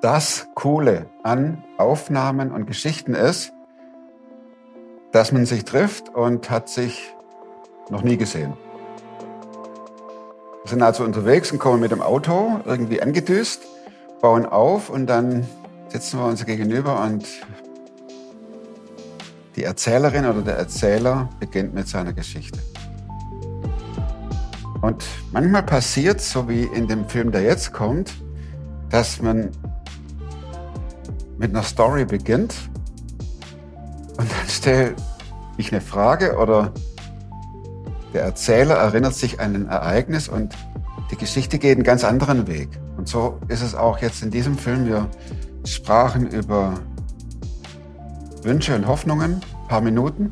das Coole an Aufnahmen und Geschichten ist, dass man sich trifft und hat sich noch nie gesehen. Wir sind also unterwegs und kommen mit dem Auto irgendwie angedüst, bauen auf und dann sitzen wir uns gegenüber und die Erzählerin oder der Erzähler beginnt mit seiner Geschichte. Und manchmal passiert, so wie in dem Film, der jetzt kommt, dass man mit einer Story beginnt und dann stelle ich eine Frage oder der Erzähler erinnert sich an ein Ereignis und die Geschichte geht einen ganz anderen Weg. Und so ist es auch jetzt in diesem Film. Wir sprachen über Wünsche und Hoffnungen, ein paar Minuten.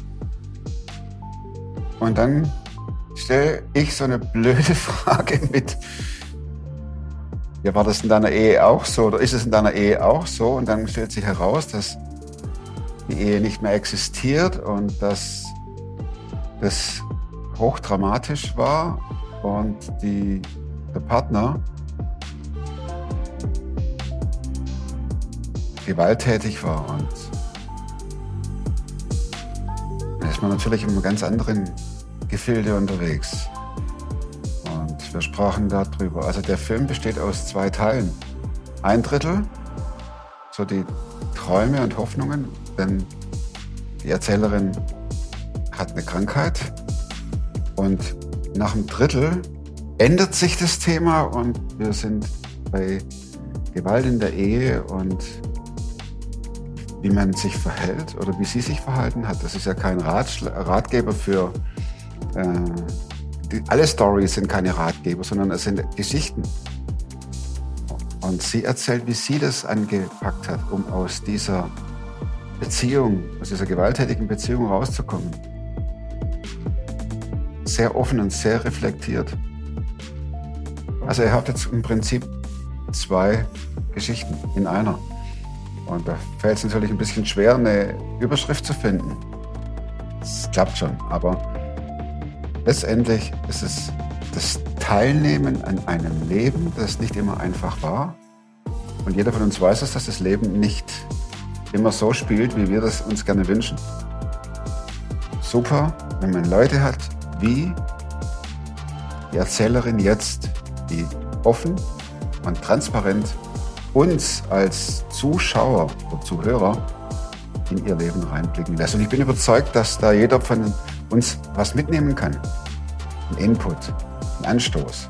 Und dann stelle ich so eine blöde Frage mit, ja, war das in deiner Ehe auch so oder ist es in deiner Ehe auch so? Und dann stellt sich heraus, dass die Ehe nicht mehr existiert und dass das hochdramatisch war und die, der Partner gewalttätig war. Und da ist man natürlich in einem ganz anderen Gefilde unterwegs. Wir sprachen darüber. Also der Film besteht aus zwei Teilen. Ein Drittel, so die Träume und Hoffnungen, denn die Erzählerin hat eine Krankheit und nach einem Drittel ändert sich das Thema und wir sind bei Gewalt in der Ehe und wie man sich verhält oder wie sie sich verhalten hat. Das ist ja kein Ratgeber für äh, alle Stories sind keine Ratgeber, sondern es sind Geschichten. Und sie erzählt, wie sie das angepackt hat, um aus dieser Beziehung, aus dieser gewalttätigen Beziehung rauszukommen. Sehr offen und sehr reflektiert. Also er hat jetzt im Prinzip zwei Geschichten in einer. Und da fällt es natürlich ein bisschen schwer, eine Überschrift zu finden. Es klappt schon, aber letztendlich ist es das Teilnehmen an einem Leben, das nicht immer einfach war. Und jeder von uns weiß es, dass das Leben nicht immer so spielt, wie wir das uns gerne wünschen. Super, wenn man Leute hat, wie die Erzählerin jetzt, die offen und transparent uns als Zuschauer oder Zuhörer in ihr Leben reinblicken lässt. Und ich bin überzeugt, dass da jeder von uns was mitnehmen kann. Ein Input, ein Anstoß.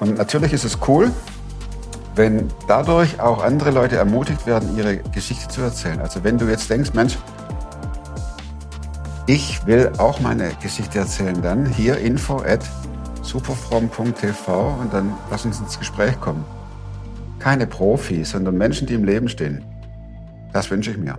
Und natürlich ist es cool, wenn dadurch auch andere Leute ermutigt werden, ihre Geschichte zu erzählen. Also wenn du jetzt denkst, Mensch, ich will auch meine Geschichte erzählen, dann hier info at superfrom.tv und dann lass uns ins Gespräch kommen. Keine Profis, sondern Menschen, die im Leben stehen. Das wünsche ich mir.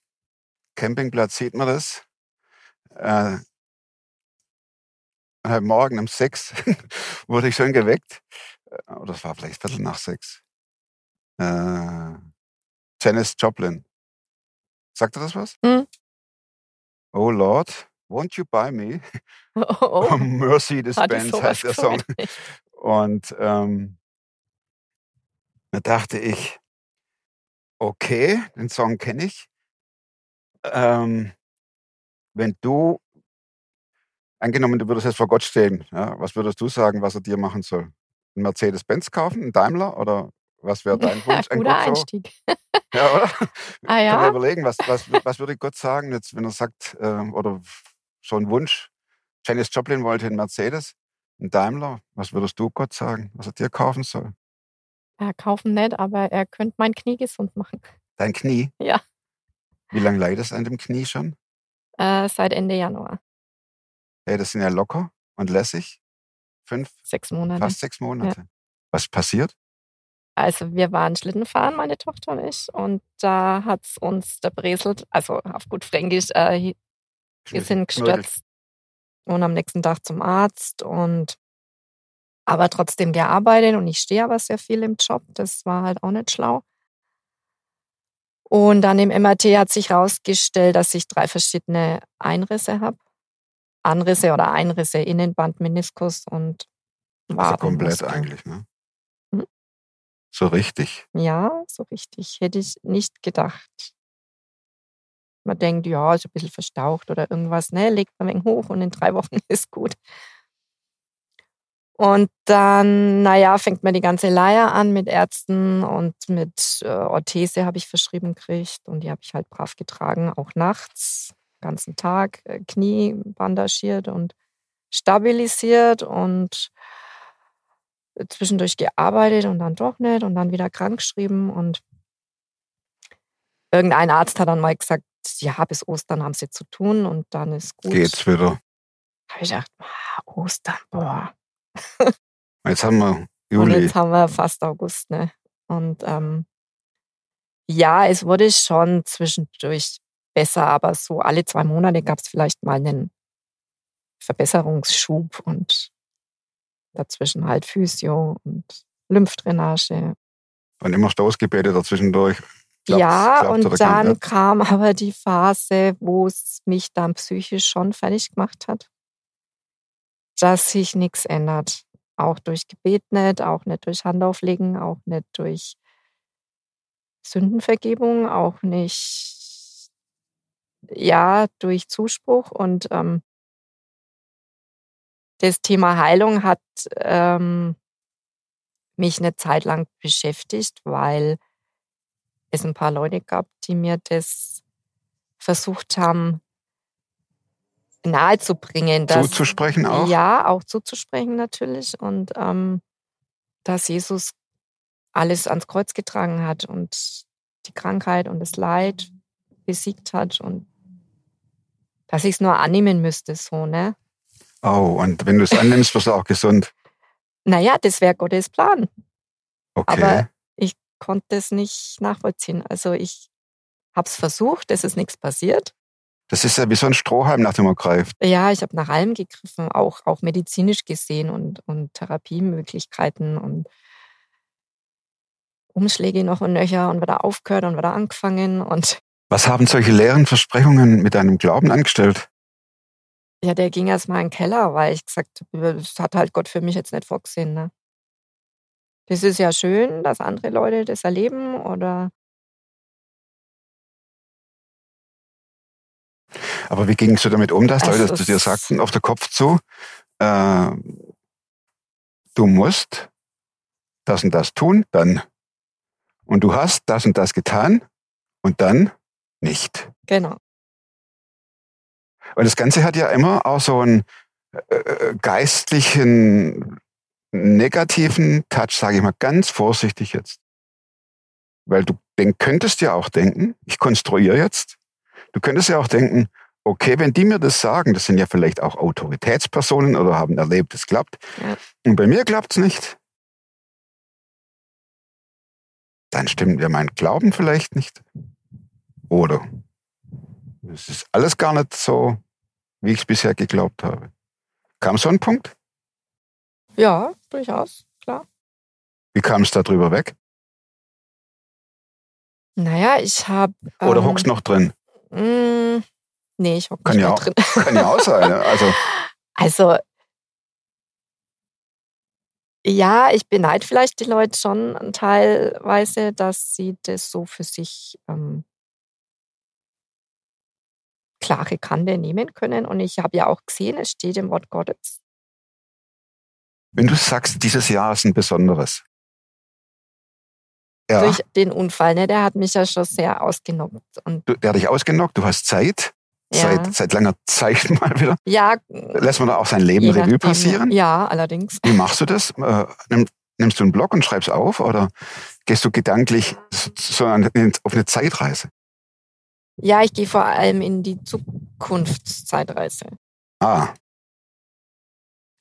Campingplatz, sieht man das. Äh, heute Morgen um sechs wurde ich schon geweckt. Äh, Oder es war vielleicht Viertel nach sechs. Äh, Janis Joplin. Sagt er das was? Hm. Oh Lord, won't you buy me? Oh, oh. Oh, Benz sowas heißt der Song. Und ähm, da dachte ich, okay, den Song kenne ich. Ähm, wenn du, angenommen, du würdest jetzt vor Gott stehen, ja, was würdest du sagen, was er dir machen soll? Ein Mercedes-Benz kaufen, ein Daimler oder was wäre dein Wunsch? an Guter? Einstieg. Ja, oder? Ah Kann man ja? überlegen, was, was, was würde Gott sagen, jetzt, wenn er sagt, ähm, oder so ein Wunsch, Janis Joplin wollte einen Mercedes, einen Daimler, was würdest du Gott sagen, was er dir kaufen soll? Ja, kaufen nicht, aber er könnte mein Knie gesund machen. Dein Knie? Ja. Wie lange leidest du an dem Knie schon? Äh, seit Ende Januar. Hey, das sind ja locker und lässig. Fünf, Sechs Monate. fast sechs Monate. Was passiert? Also wir waren Schlittenfahren, meine Tochter und ich, und da hat's uns der also auf gut Fränkisch, äh, wir sind gestürzt und am nächsten Tag zum Arzt und aber trotzdem gearbeitet und ich stehe aber sehr viel im Job. Das war halt auch nicht schlau. Und dann im MRT hat sich herausgestellt, dass ich drei verschiedene Einrisse habe. Anrisse oder Einrisse, Innenband, Meniskus und Also komplett eigentlich, ne? Hm? So richtig. Ja, so richtig. Hätte ich nicht gedacht. Man denkt, ja, ist ein bisschen verstaucht oder irgendwas. Ne, legt man ein wenig hoch und in drei Wochen ist gut. Und dann, naja, fängt man die ganze Leier an mit Ärzten und mit äh, Orthese habe ich verschrieben gekriegt und die habe ich halt brav getragen, auch nachts, ganzen Tag, äh, Knie bandagiert und stabilisiert und zwischendurch gearbeitet und dann doch nicht und dann wieder krankgeschrieben und irgendein Arzt hat dann mal gesagt, ja, bis Ostern haben sie zu tun und dann ist gut. Geht's wieder. Habe ich gedacht, ah, Ostern, boah. Jetzt haben wir Und Juli. jetzt haben wir fast August, ne? Und ähm, ja, es wurde schon zwischendurch besser, aber so alle zwei Monate gab es vielleicht mal einen Verbesserungsschub und dazwischen halt Physio und Lymphdrainage. Und immer Stoßgebete dazwischendurch. Klappt's- ja, klappt und dann kam aber die Phase, wo es mich dann psychisch schon fertig gemacht hat, dass sich nichts ändert. Auch durch Gebet nicht, auch nicht durch Handauflegen, auch nicht durch Sündenvergebung, auch nicht, ja, durch Zuspruch. Und ähm, das Thema Heilung hat ähm, mich eine Zeit lang beschäftigt, weil es ein paar Leute gab, die mir das versucht haben nahezubringen. dass- Zuzusprechen auch? Ja, auch zuzusprechen natürlich. Und ähm, dass Jesus alles ans Kreuz getragen hat und die Krankheit und das Leid besiegt hat und dass ich es nur annehmen müsste, so, ne? Oh, und wenn du es annimmst, wirst du auch gesund. Naja, das wäre Gottes Plan. Okay. Aber ich konnte es nicht nachvollziehen. Also ich habe es versucht, es ist nichts passiert. Das ist ja wie so ein Strohhalm, nach dem man greift. Ja, ich habe nach allem gegriffen, auch, auch medizinisch gesehen und, und Therapiemöglichkeiten und Umschläge noch und nöcher und wieder aufgehört und wieder angefangen. Und Was haben solche leeren Versprechungen mit deinem Glauben angestellt? ja, der ging erst mal in den Keller, weil ich gesagt habe, das hat halt Gott für mich jetzt nicht vorgesehen. Ne? Das ist ja schön, dass andere Leute das erleben oder Aber wie gingst du damit um, dass Es Leute zu dir sagten, auf der Kopf zu, äh, du musst das und das tun, dann. Und du hast das und das getan und dann nicht. genau. Und das Ganze hat ja immer auch so einen äh, äh, geistlichen, negativen Touch, sage ich mal ganz vorsichtig jetzt. Weil du denk, könntest ja auch denken, ich konstruiere jetzt, du könntest ja auch denken, okay, wenn die mir das sagen, das sind ja vielleicht auch Autoritätspersonen oder haben erlebt, es klappt. Ja. Und bei mir klappt's nicht. Dann stimmt ja mein Glauben vielleicht nicht. Oder es ist alles gar nicht so, wie ich es bisher geglaubt habe. Kam so ein Punkt? Ja, durchaus, klar. Wie kam es da drüber weg? Naja, ich habe. Oder ähm, hockst noch drin? mh, nee, ich hock Kann nicht ja mehr auch- drin. Kann ja auch sein. ne? Also, Also, ja, ich beneide vielleicht die Leute schon teilweise, dass sie das so für sich ähm, klare Kante nehmen können. Und ich habe ja auch gesehen, es steht im Wort Gottes. wenn du sagst, dieses Jahr ist ein besonderes. Ja, Durch den Unfall, ne? Der hat mich ja schon sehr ausgenockt. Und der hat dich ausgenockt, du hast Zeit, ja, seit, seit langer Zeit mal wieder. ja Lässt man da auch sein Leben Revue passieren? Ja, allerdings. Wie machst du das? Äh, nimm, nimmst du einen Block und schreibst auf oder gehst du gedanklich so, auf eine Zeitreise? Ja, ich gehe vor allem in die Zukunftszeitreise. Ah,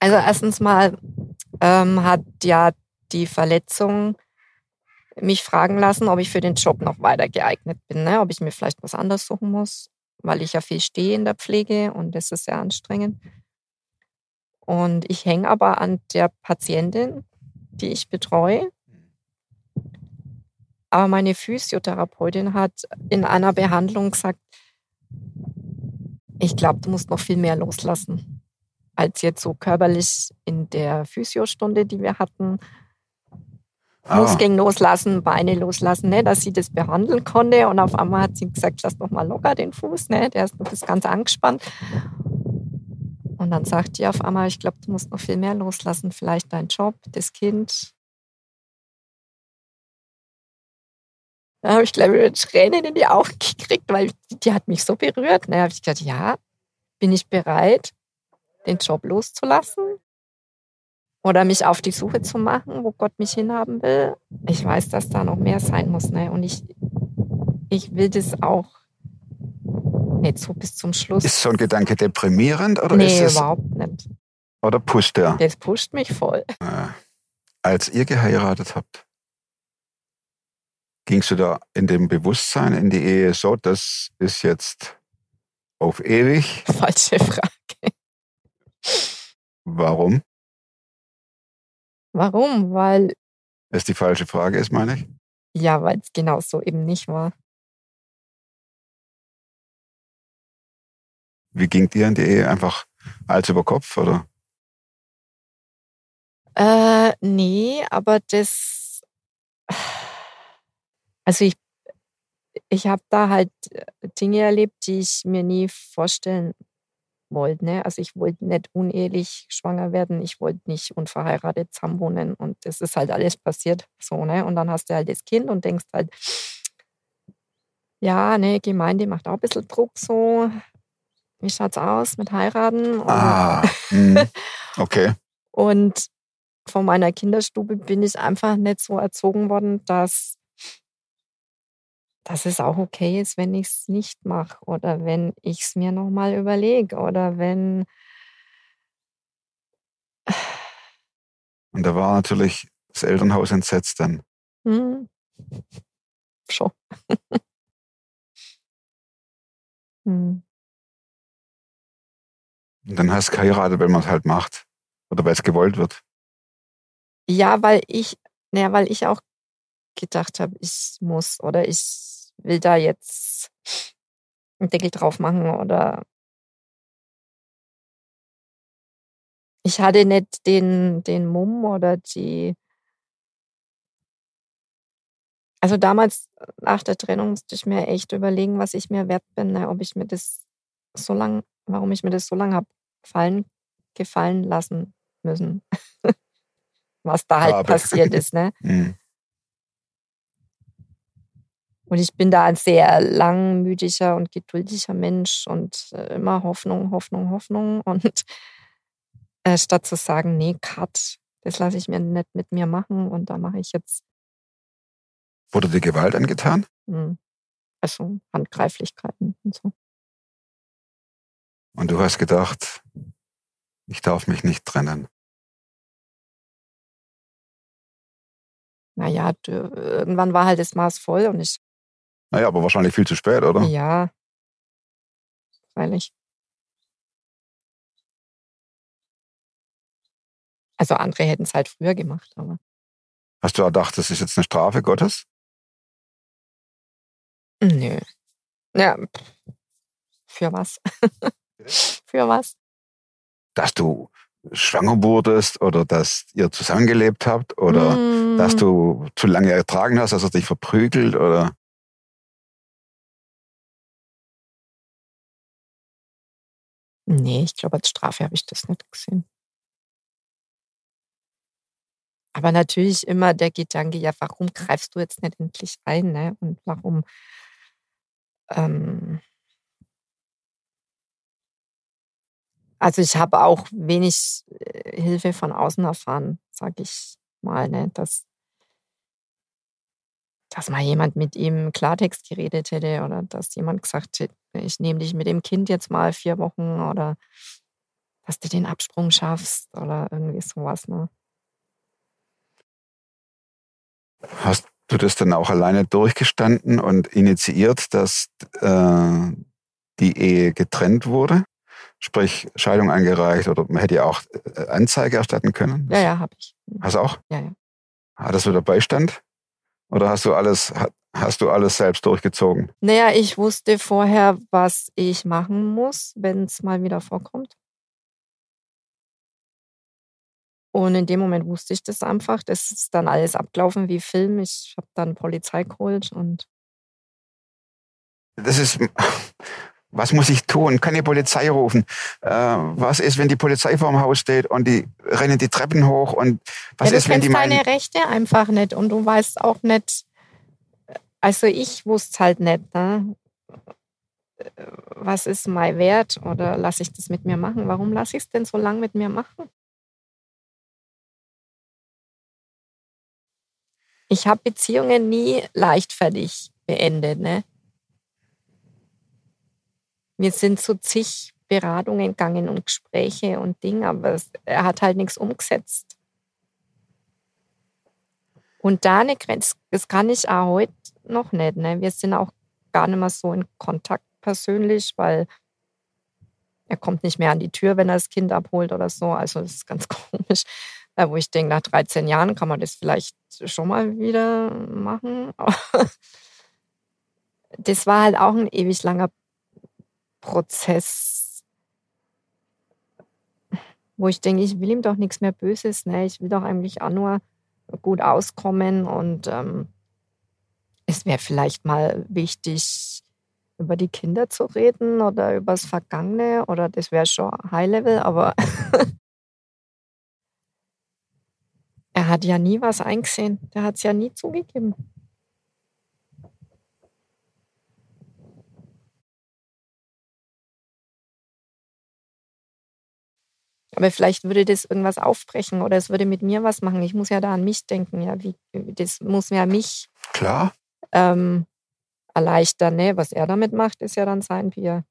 Also erstens mal ähm, hat ja die Verletzung mich fragen lassen, ob ich für den Job noch weiter geeignet bin, ne? ob ich mir vielleicht was anderes suchen muss, weil ich ja viel stehe in der Pflege und das ist sehr anstrengend. Und ich hänge aber an der Patientin, die ich betreue. Aber meine Physiotherapeutin hat in einer Behandlung gesagt, ich glaube, du musst noch viel mehr loslassen als jetzt so körperlich in der Physiostunde, die wir hatten. Ah. Muskeln loslassen, Beine loslassen, ne, dass sie das behandeln konnte. Und auf einmal hat sie gesagt, lass doch mal locker den Fuß, ne, der ist noch das ganz angespannt. Und dann sagt die auf einmal, ich glaube, du musst noch viel mehr loslassen, vielleicht dein Job, das Kind. Da habe ich, glaube ich, Tränen in die Augen gekriegt, weil die hat mich so berührt. Da habe ich gesagt, ja, bin ich bereit, den Job loszulassen oder mich auf die Suche zu machen, wo Gott mich hinhaben will. Ich weiß, dass da noch mehr sein muss. Ne? Und ich, ich will das auch nicht so bis zum Schluss. Ist so ein Gedanke deprimierend oder nee, ist es überhaupt nicht. oder pusht der? Das pusht mich voll. Äh, Als ihr geheiratet habt, gingst du da in dem Bewusstsein in die Ehe so, das ist jetzt auf ewig? Falsche Frage. Warum? Warum? Weil, Das die falsche Frage ist, meine ich. ja, weil es genau so eben nicht war. Wie ging dir in die Ehe? Einfach Hals über Kopf oder? Äh, nee, aber das. Also ich, ich habe da halt Dinge erlebt, die ich mir nie vorstellen wollte. Ne? Also ich wollte nicht unehelich schwanger werden, ich wollte nicht unverheiratet zusammenwohnen und das ist halt alles passiert so, ne? Und dann hast du halt das Kind und denkst halt, ja, ne, Gemeinde macht auch ein bisschen Druck so. Wie schaut's aus mit heiraten? Ah, hm, okay. Und von meiner Kinderstube bin ich einfach nicht so erzogen worden, dass, dass es auch okay ist, wenn ich es nicht mache oder wenn ich es mir nochmal überlege oder wenn. Und da war natürlich das Elternhaus entsetzt dann. Hm, schon. hm. Und dann hast du geheiratet, wenn man es halt macht. Oder weil es gewollt wird. Ja, weil ich, naja, weil ich auch gedacht habe, ich muss oder ich will da jetzt einen Deckel drauf machen oder ich hatte nicht den, den Mumm oder die. Also damals nach der Trennung musste ich mir echt überlegen, was ich mir wert bin, ne? ob ich mir das so lang, warum ich mir das so lange habe fallen, gefallen lassen müssen. was da halt Habe. passiert ist, ne? Hm. Und ich bin da ein sehr langmütiger und geduldiger Mensch und äh, immer Hoffnung, Hoffnung, Hoffnung. Und äh, statt zu sagen, nee, Cut, das lasse ich mir nicht mit mir machen und da mache ich jetzt Wurde dir Gewalt angetan? hm, also Handgreiflichkeiten und so. Und du hast gedacht, ich darf mich nicht trennen. Naja, irgendwann war halt das Maß voll und ich, Naja, aber wahrscheinlich viel zu spät, oder? ja, freilich. Also andere hätten es halt früher gemacht, aber Hast du gedacht, das ist jetzt eine Strafe Gottes? Nö. Ja, für was? für was? Dass du schwanger wurdest oder dass ihr zusammengelebt habt oder Mm, dass du zu lange ertragen hast, dass er dich verprügelt oder Nee, ich glaube, als Strafe habe ich das nicht gesehen. Aber natürlich immer der Gedanke, ja, warum greifst du jetzt nicht endlich ein, ne? Und warum ähm, also ich habe auch wenig äh, Hilfe von außen erfahren, sage ich mal, ne? Dass, dass mal jemand mit ihm Klartext geredet hätte oder dass jemand gesagt hätte, ich nehme dich mit dem Kind jetzt mal vier Wochen oder dass du den Absprung schaffst oder irgendwie sowas. Ne? hast, du das dann auch alleine durchgestanden und initiiert, dass äh, die Ehe getrennt wurde? Sprich, Scheidung eingereicht oder man hätte ja auch äh, Anzeige erstatten können? Ja, ja, habe ich. Hast du auch? Ja, ja. Hattest du da Beistand? Oder hast du alles, hast du alles selbst durchgezogen? Naja, ich wusste vorher, was ich machen muss, wenn es mal wieder vorkommt. Und in dem Moment wusste ich das einfach. Das ist dann alles abgelaufen wie Film. Ich habe dann Polizei geholt und Das ist, was muss ich tun? Kann die Polizei rufen? Äh, was ist, wenn die Polizei vor dem Haus steht und die rennen die Treppen hoch? Und was ja, ist, wenn die meinen, deine Rechte einfach nicht und du weißt auch nicht, also ich wusste halt nicht, ne? was ist mein Wert oder lasse ich das mit mir machen? Warum lasse ich es denn so lange mit mir machen? Ich habe Beziehungen nie leichtfertig beendet. Ne? Wir sind zu zig Beratungen gegangen und Gespräche und Dinge, aber es, er hat halt nichts umgesetzt. Und da eine Grenze, das kann ich auch heute noch nicht. Ne? Wir sind auch gar nicht mehr so in Kontakt persönlich, weil er kommt nicht mehr an die Tür, wenn er das Kind abholt oder so. Also das ist ganz komisch. Äh, wo ich denke, nach 13 Jahren kann man das vielleicht schon mal wieder machen. Das war halt auch ein ewig langer Prozess, wo ich denke, ich will ihm doch nichts mehr Böses. Ne? Ich will doch eigentlich auch nur gut auskommen und ähm, es wäre vielleicht mal wichtig, über die Kinder zu reden oder über das Vergangene oder das wäre schon High Level, aber er hat ja nie was eingesehen. Der hat es ja nie zugegeben. Aber vielleicht würde das irgendwas aufbrechen oder es würde mit mir was machen. Ich muss ja da an mich denken. Ja, wie, das muss ja mich klar, ähm, erleichtern. Ne? Was er damit macht, ist ja dann sein Bier.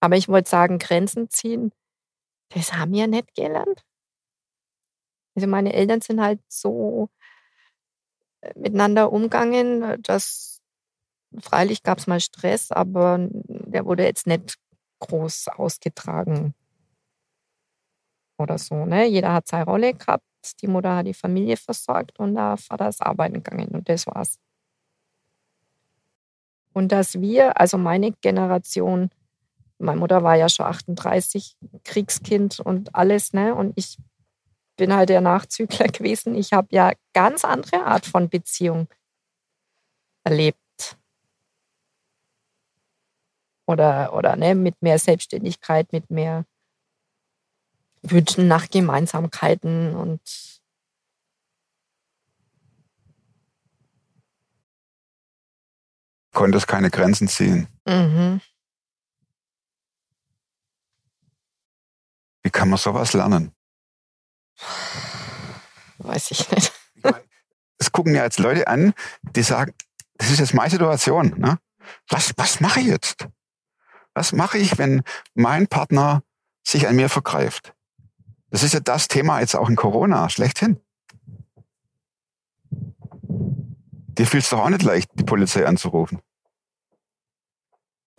Aber ich wollte sagen, Grenzen ziehen, das haben wir nicht gelernt. Also meine Eltern sind halt so äh, miteinander umgegangen, dass freilich gab es mal Stress, aber der wurde jetzt nicht groß ausgetragen oder so. Ne? Jeder hat seine Rolle gehabt. Die Mutter hat die Familie versorgt und der Vater ist arbeiten gegangen und das war's. Und dass wir, also meine Generation, meine Mutter war ja schon 38, Kriegskind und alles, ne? Und ich bin halt der Nachzügler gewesen. Ich habe ja ganz andere Art von Beziehung erlebt. Oder, oder ne, mit mehr Selbstständigkeit, mit mehr Wünschen nach Gemeinsamkeiten und konntest keine Grenzen ziehen. mhm. Wie kann man sowas lernen? weiß ich nicht. Es gucken ja jetzt Leute an, die sagen, das ist jetzt meine Situation. Ne? Was, was mache ich jetzt? Was mache ich, wenn mein Partner sich an mir vergreift? Das ist ja das Thema jetzt auch in Corona, schlechthin. Dir fühlst doch auch nicht leicht, die Polizei anzurufen.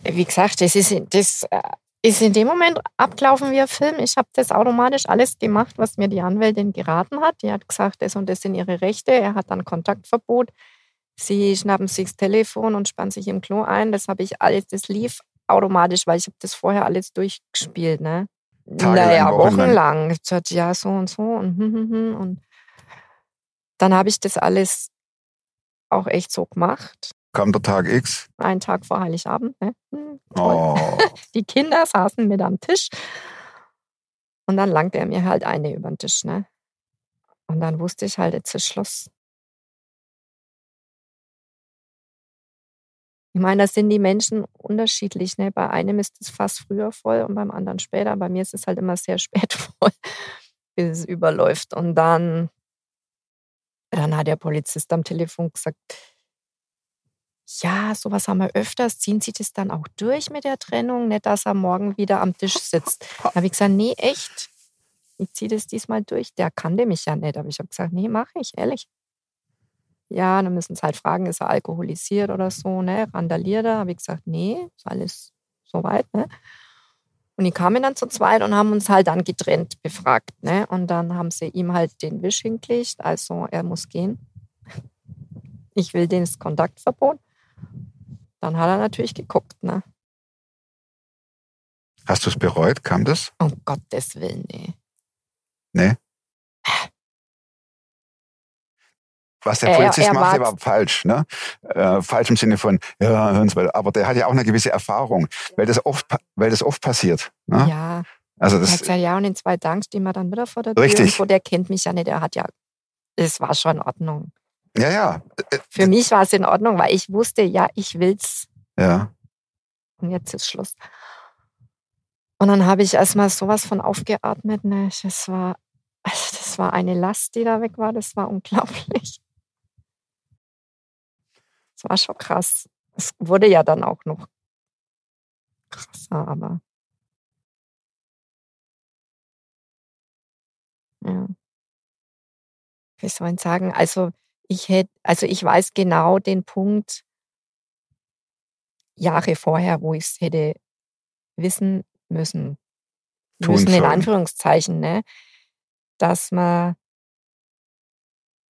Wie gesagt, das ist, das äh, ist in dem Moment abgelaufen wie ein Film. Ich habe das automatisch alles gemacht, was mir die Anwältin geraten hat. Die hat gesagt, das und das sind ihre Rechte. Er hat dann Kontaktverbot. Sie schnappen sich das Telefon und spannen sich im Klo ein. Das habe ich alles, das lief automatisch, weil ich habe das vorher alles durchgespielt. Ne? Tagelang, naja, wochenlang. wochenlang. Ja, so und so und, hm, hm, hm. und dann habe ich das alles auch echt so gemacht. Kam der Tag X. Einen Tag vor Heiligabend. Ne? Hm. Oh, Die Kinder saßen mit am Tisch und dann langte er mir halt eine über den Tisch. Ne? Und dann wusste ich halt, jetzt ist Schluss. Ich meine, da sind die Menschen unterschiedlich. Ne? Bei einem ist es fast früher voll und beim anderen später. Bei mir ist es halt immer sehr spät voll, bis es überläuft. Und dann, dann hat der Polizist am Telefon gesagt, ja, sowas haben wir öfters. Ziehen Sie das dann auch durch mit der Trennung? Nicht, dass er morgen wieder am Tisch sitzt. Da habe ich gesagt, nee, echt. ich ziehe das diesmal durch. Der kannte mich ja nicht, aber ich habe gesagt, nee, mache ich, ehrlich. Ja, dann müssen sie halt fragen, ist er alkoholisiert oder so, ne? Randaliert er? Habe ich gesagt, nee, ist alles soweit, ne? Und die kamen dann zu zweit und haben uns halt dann getrennt befragt, ne? Und dann haben sie ihm halt den Wisch hingelegt, also er muss gehen. Ich will das Kontaktverbot. Dann hat er natürlich geguckt, ne? Hast du es bereut? Kam das? Um Gottes Willen, nee. Nee. Was der Er- Polizist er macht, der war- falsch. Ne? Äh, falsch im Sinne von, ja, hören Sie mal. Aber der hat ja auch eine gewisse Erfahrung, weil das oft, weil das oft passiert. Ne? Ja, Also er hat das, gesagt, ja, und in zwei Tagen stehen wir dann wieder vor der Tür. Richtig. So, der kennt mich ja nicht, der hat ja, es war schon in Ordnung. ja, ja, äh, Für mich war es in Ordnung, weil ich wusste, ja, ich will's. ja. Und jetzt ist Schluss. Und dann habe ich erstmal sowas von aufgeatmet. Ne? Das war, also das war eine Last, die da weg war. Das war unglaublich. War schon krass. Es wurde ja dann auch noch krasser, aber. Ja. Wie soll ich sagen? Also ich hätte, also ich weiß genau den Punkt Jahre vorher, wo ich es hätte wissen müssen. Tun müssen in sollen. Anführungszeichen, ne? Dass man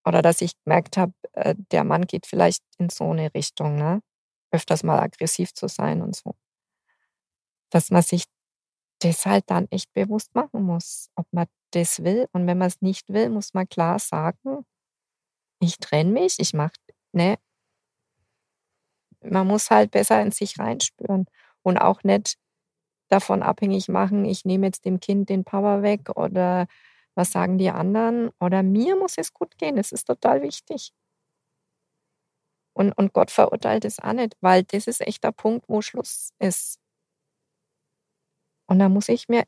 oder dass ich gemerkt habe, äh, der Mann geht vielleicht in so eine Richtung, ne? Öfters mal aggressiv zu sein und so. Dass man sich das halt dann echt bewusst machen muss, ob man das will. Und wenn man es nicht will, muss man klar sagen, ich trenne mich, ich mache, ne? Man muss halt besser in sich reinspüren und auch nicht davon abhängig machen, ich nehme jetzt dem Kind den Power weg oder was sagen die anderen oder mir muss es gut gehen. Das ist total wichtig. Und, und Gott verurteilt es auch nicht, weil das ist echt der Punkt, wo Schluss ist. Und da muss ich mir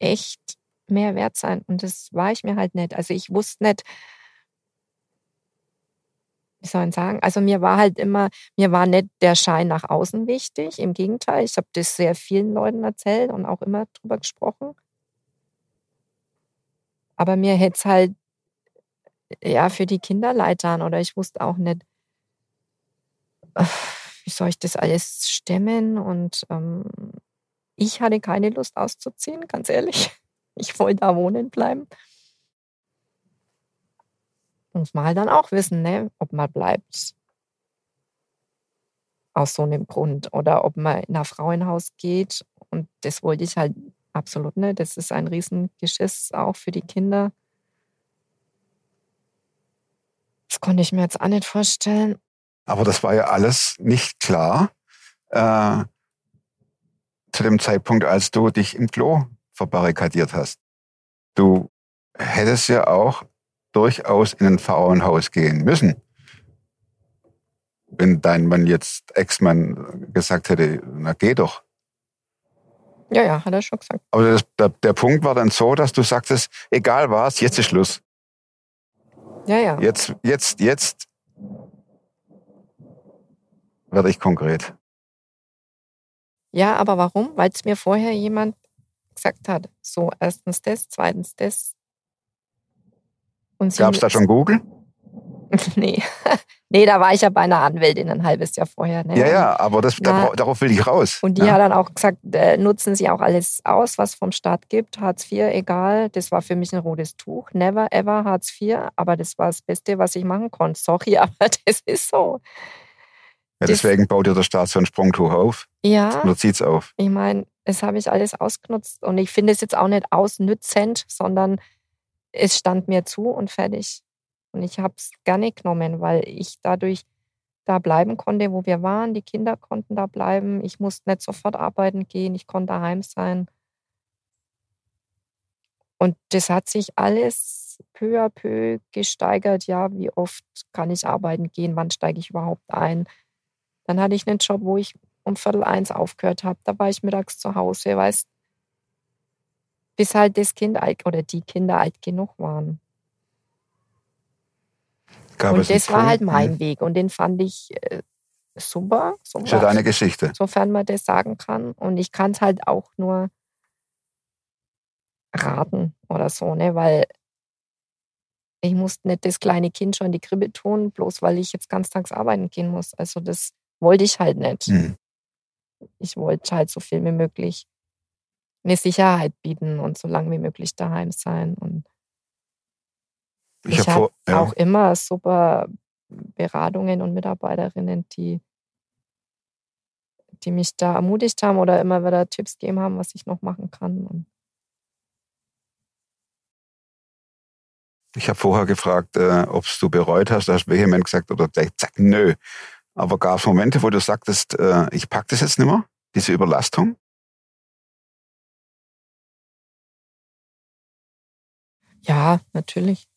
echt mehr wert sein. Und das war ich mir halt nicht. Also ich wusste nicht, wie soll ich sagen, also mir war halt immer, mir war nicht der Schein nach außen wichtig. Im Gegenteil, ich habe das sehr vielen Leuten erzählt und auch immer drüber gesprochen. Aber mir hätte es halt ja für die Kinder leid getan oder ich wusste auch nicht, äh, wie soll ich das alles stemmen und ähm, ich hatte keine Lust auszuziehen, ganz ehrlich. Ich wollte da wohnen bleiben. Muss man halt dann auch wissen, ne, ob man bleibt. Aus so einem Grund. Oder ob man in ein Frauenhaus geht. Und das wollte ich halt absolut nicht. Das ist ein Riesengeschiss auch für die Kinder. Das konnte ich mir jetzt auch nicht vorstellen. Aber das war ja alles nicht klar äh, zu dem Zeitpunkt, als du dich im Klo verbarrikadiert hast. Du hättest ja auch durchaus in ein Frauenhaus gehen müssen. Wenn dein Mann jetzt Ex-Mann gesagt hätte, na geh doch. Ja, ja, hat er schon gesagt. Aber das, der, der Punkt war dann so, dass du sagtest, egal was, jetzt ist Schluss. Ja, ja. Jetzt, jetzt, jetzt werde ich konkret. Ja, aber warum? Weil es mir vorher jemand gesagt hat. So, erstens das, zweitens das. Gab es da schon Google? nee. nee, da war ich ja bei einer Anwältin ein halbes Jahr vorher. Ne? Ja, ja, aber das, Na. darauf, will ich raus. Und die ja. hat dann auch gesagt, äh, nutzen Sie auch alles aus, was vom Staat gibt. Hartz IV, egal. Das war für mich ein rotes Tuch. Never ever Hartz IV. Aber das war das Beste, was ich machen konnte. Sorry, aber das ist so. ja, deswegen baut dir der Staat so ein Sprungtuch auf Ja, oder zieht's auf. ich meine, das habe ich alles ausgenutzt. Und ich finde es jetzt auch nicht ausnützend, sondern es stand mir zu und fertig. Und ich habe es gerne genommen, weil ich dadurch da bleiben konnte, wo wir waren. Die Kinder konnten da bleiben. Ich musste nicht sofort arbeiten gehen. Ich konnte daheim sein. Und das hat sich alles peu à peu gesteigert. Ja, wie oft kann ich arbeiten gehen? Wann steige ich überhaupt ein? Dann hatte ich einen Job, wo ich um Viertel eins aufgehört habe. Da war ich mittags zu Hause, weißt bis halt das Kind alt oder die Kinder alt genug waren. Gab und das war halt mein Weg und den fand ich äh, super. super Ist ja deine Geschichte. sofern man das sagen kann. Und ich kann es halt auch nur raten oder so, ne? Weil ich musste nicht das kleine Kind schon in die Krippe tun, bloß weil ich jetzt ganztags arbeiten gehen muss. Also das wollte ich halt nicht. Hm. Ich wollte halt so viel wie möglich eine Sicherheit bieten und so lange wie möglich daheim sein. Und Ich, ich, habe habe ja, auch immer super Beratungen und Mitarbeiterinnen, die, die mich da ermutigt haben oder immer wieder Tipps gegeben haben, was ich noch machen kann. Und ich hab vorher gefragt, äh, ob du bereut hast. Da hast du vehement gesagt oder gleich zack, nö. Aber gab es Momente, wo du sagtest, äh, ich pack das jetzt nicht mehr, diese Überlastung? ja, natürlich.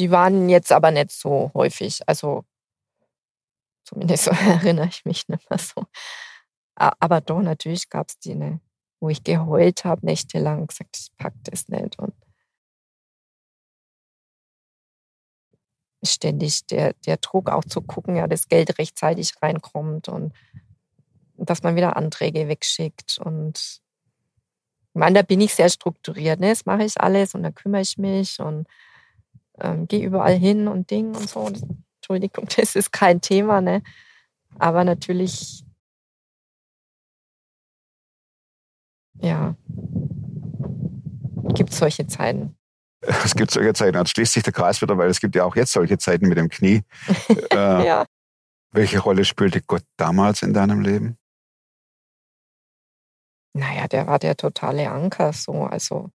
Die waren jetzt aber nicht so häufig. Also zumindest so erinnere ich mich nicht mehr so. Aber doch, natürlich gab es die, ne, wo ich geheult habe, nächtelang gesagt, ich pack das nicht. Und ständig der, der Druck auch zu gucken, ja, das Geld rechtzeitig reinkommt und dass man wieder Anträge wegschickt. Und ich meine, da bin ich sehr strukturiert. Ne? Das mache ich alles und da kümmere ich mich und ähm, gehe überall hin und Ding und so. Entschuldigung, das ist kein Thema, ne? Aber natürlich, ja, gibt es solche Zeiten. Es gibt solche Zeiten, jetzt schließt sich der Kreis wieder, weil es gibt ja auch jetzt solche Zeiten mit dem Knie. äh, Ja. Welche Rolle spielte Gott damals in deinem Leben? Naja, der war der totale Anker so. Also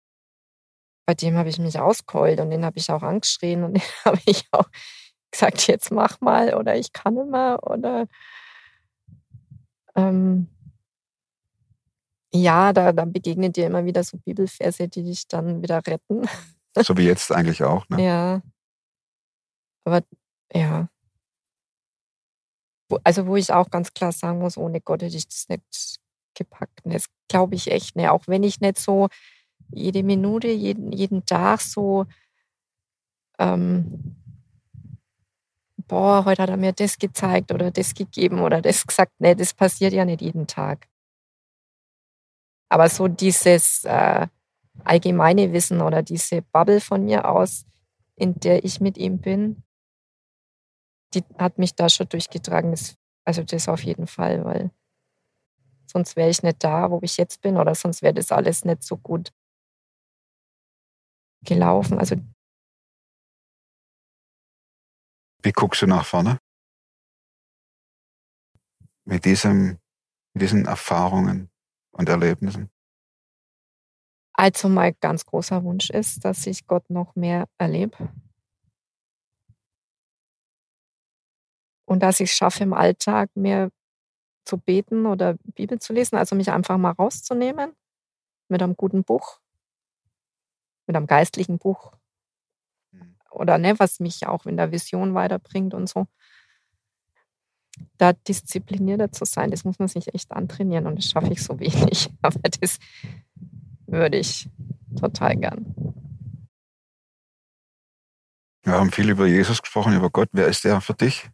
bei dem habe ich mich ausgeheult und den habe ich auch angeschrien und den habe ich auch gesagt, jetzt mach mal oder ich kann immer oder ähm, ja, da, da begegnen dir immer wieder so Bibelverse, die dich dann wieder retten. So wie jetzt eigentlich auch. Ne? Ja. Aber ja. Also wo ich auch ganz klar sagen muss, ohne Gott hätte ich das nicht gepackt. Und Das glaube ich echt nicht. Auch wenn ich nicht so jede Minute, jeden, jeden Tag so, ähm, boah, heute hat er mir das gezeigt oder das gegeben oder das gesagt. Nee, das passiert ja nicht jeden Tag. Aber so dieses äh, allgemeine Wissen oder diese Bubble von mir aus, in der ich mit ihm bin, die hat mich da schon durchgetragen. Das, also das auf jeden Fall, weil sonst wäre ich nicht da, wo ich jetzt bin, oder sonst wäre das alles nicht so gut gelaufen. Also Wie guckst du nach vorne? Mit, diesem, mit diesen Erfahrungen und Erlebnissen? Also mein ganz großer Wunsch ist, dass ich Gott noch mehr erlebe. Und dass ich es schaffe, im Alltag mehr zu beten oder Bibel zu lesen, also mich einfach mal rauszunehmen mit einem guten Buch, mit einem geistlichen Buch Mhm. oder ne, was mich auch in der Vision weiterbringt und so. Da disziplinierter zu sein, das muss man sich echt antrainieren und das schaffe ich so wenig. Aber das würde ich total gern. Wir haben viel über Jesus gesprochen, über Gott. Wer ist der für dich?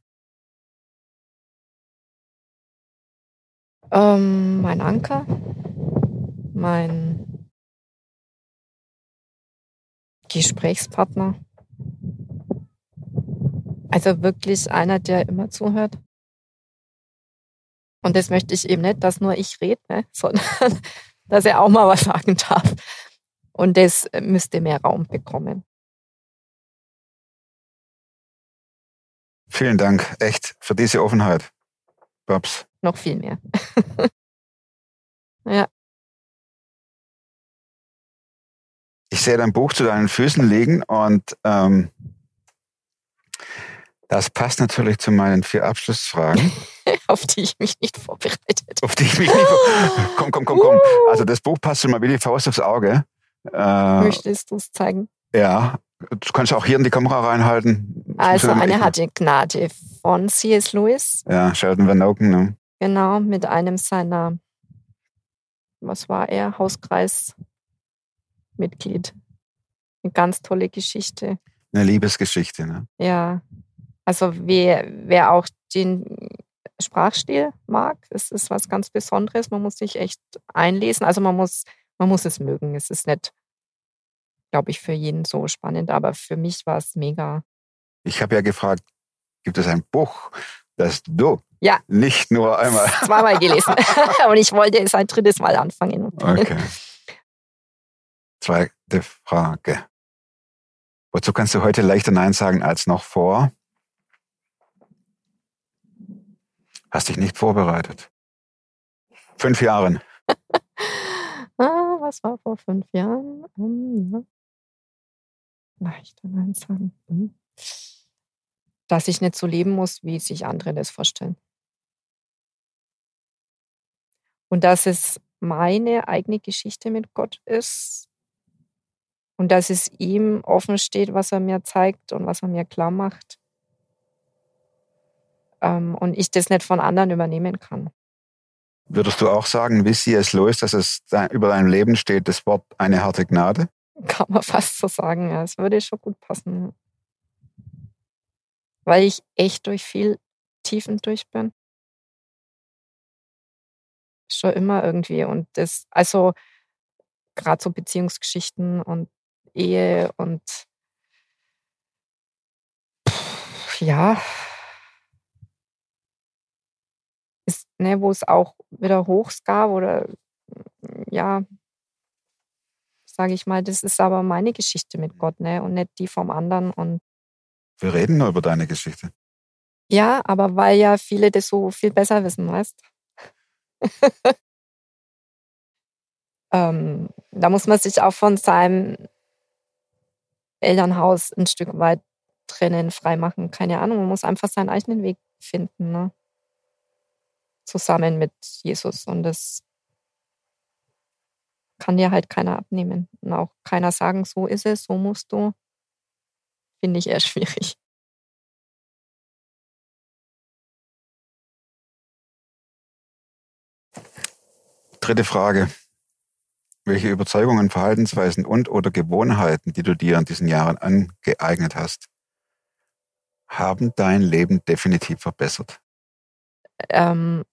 Ähm, mein Anker, mein Gesprächspartner. Also wirklich einer, der immer zuhört. Und das möchte ich eben nicht, dass nur ich rede, ne? sondern dass er auch mal was sagen darf. Und das müsste mehr Raum bekommen. Vielen Dank, echt, für diese Offenheit. Babs. Noch viel mehr. ja. Ich sehe dein Buch zu deinen Füßen liegen und ähm, das passt natürlich zu meinen vier Abschlussfragen, auf die ich mich nicht vorbereitet auf die ich mich nicht. komm, komm, komm, komm. Also das Buch passt schon mal wie die Faust aufs Auge. Äh, Möchtest du es zeigen? ja, du kannst auch hier in die Kamera reinhalten. Also Ich- eine hatte Gnade von C.S. Lewis, Ja, Sheldon Van Oken. Ne? genau, mit einem seiner, was war er, Hauskreismitglied. Eine ganz tolle Geschichte. Eine Liebesgeschichte. Ne? Ja, also wer, wer auch den Sprachstil mag, es ist was ganz Besonderes. Man muss sich echt einlesen. Also man muss man muss es mögen. Es ist nicht, glaube ich, für jeden so spannend, aber für mich war es mega. Ich habe ja gefragt, gibt es ein Buch, das du Ja. nicht nur einmal. Zweimal gelesen. Und ich wollte es ein drittes Mal anfangen. Okay. Zweite Frage. Wozu kannst du heute leichter Nein sagen als noch vor? Hast dich nicht vorbereitet. Fünf Jahren. Ah, was war vor fünf Jahren? Hm, ja. Leichter Nein sagen. Hm. Dass ich nicht so leben muss, wie sich andere das vorstellen. Und dass es meine eigene Geschichte mit Gott ist und dass es ihm offen steht, was er mir zeigt und was er mir klar macht. Ähm, und ich das nicht von anderen übernehmen kann. Würdest du auch sagen, wie sie es los, dass es über deinem Leben steht, das Wort eine harte Gnade? Kann man fast so sagen, ja. Es würde schon gut passen. Weil ich echt durch viel Tiefen durch bin. Schon immer irgendwie. Und das, also gerade so Beziehungsgeschichten und Ehe und pff, ja, ist, ne, wo es auch wieder Hochs gab oder ja, sage ich mal, das ist aber meine Geschichte mit Gott, ne? Und nicht die vom anderen. Und Wir reden nur über deine Geschichte. ja, aber weil ja viele das so viel besser wissen, weißt ähm, Da muss man sich auch von seinem Elternhaus ein Stück weit trennen, freimachen. Keine Ahnung, man muss einfach seinen eigenen Weg finden, ne? Zusammen mit Jesus. Und das kann dir halt keiner abnehmen. Und auch keiner sagen, so ist es, so musst du. Finde ich eher schwierig. Dritte Frage. Welche Überzeugungen, Verhaltensweisen und oder Gewohnheiten, die du dir in diesen Jahren angeeignet hast, haben dein Leben definitiv verbessert? Ähm,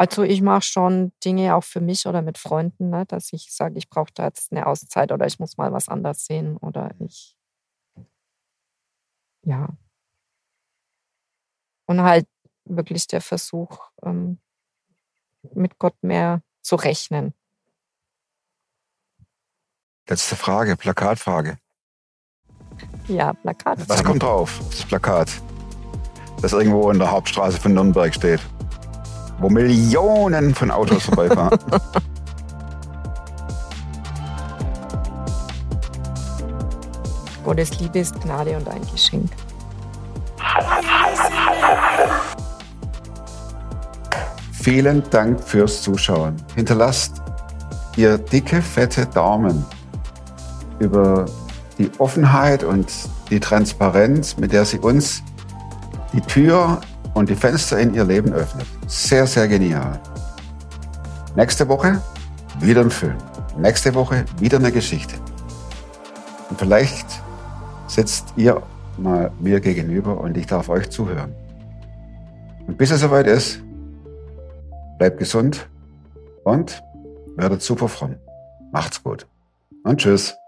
also ich mache schon Dinge auch für mich oder mit Freunden, ne, dass ich sage, ich brauche da jetzt eine Auszeit oder ich muss mal was anders sehen oder ich ja. Und halt wirklich der Versuch, ähm, mit Gott mehr zu rechnen. Letzte Frage, Plakatfrage. Ja, Plakat. Was kommt drauf, auf das Plakat, das irgendwo in der Hauptstraße von Nürnberg steht, wo Millionen von Autos vorbeifahren? Gottes Liebe ist Gnade und ein Geschenk. Vielen Dank fürs Zuschauen. Hinterlasst ihr dicke, fette Daumen über die Offenheit und die Transparenz, mit der sie uns die Tür und die Fenster in ihr Leben öffnet. Sehr, sehr genial. Nächste Woche wieder ein Film. Nächste Woche wieder eine Geschichte. Und vielleicht sitzt ihr mal mir gegenüber und ich darf euch zuhören. Und bis es soweit ist, bleibt gesund und werdet super fromm. Macht's gut. Und tschüss.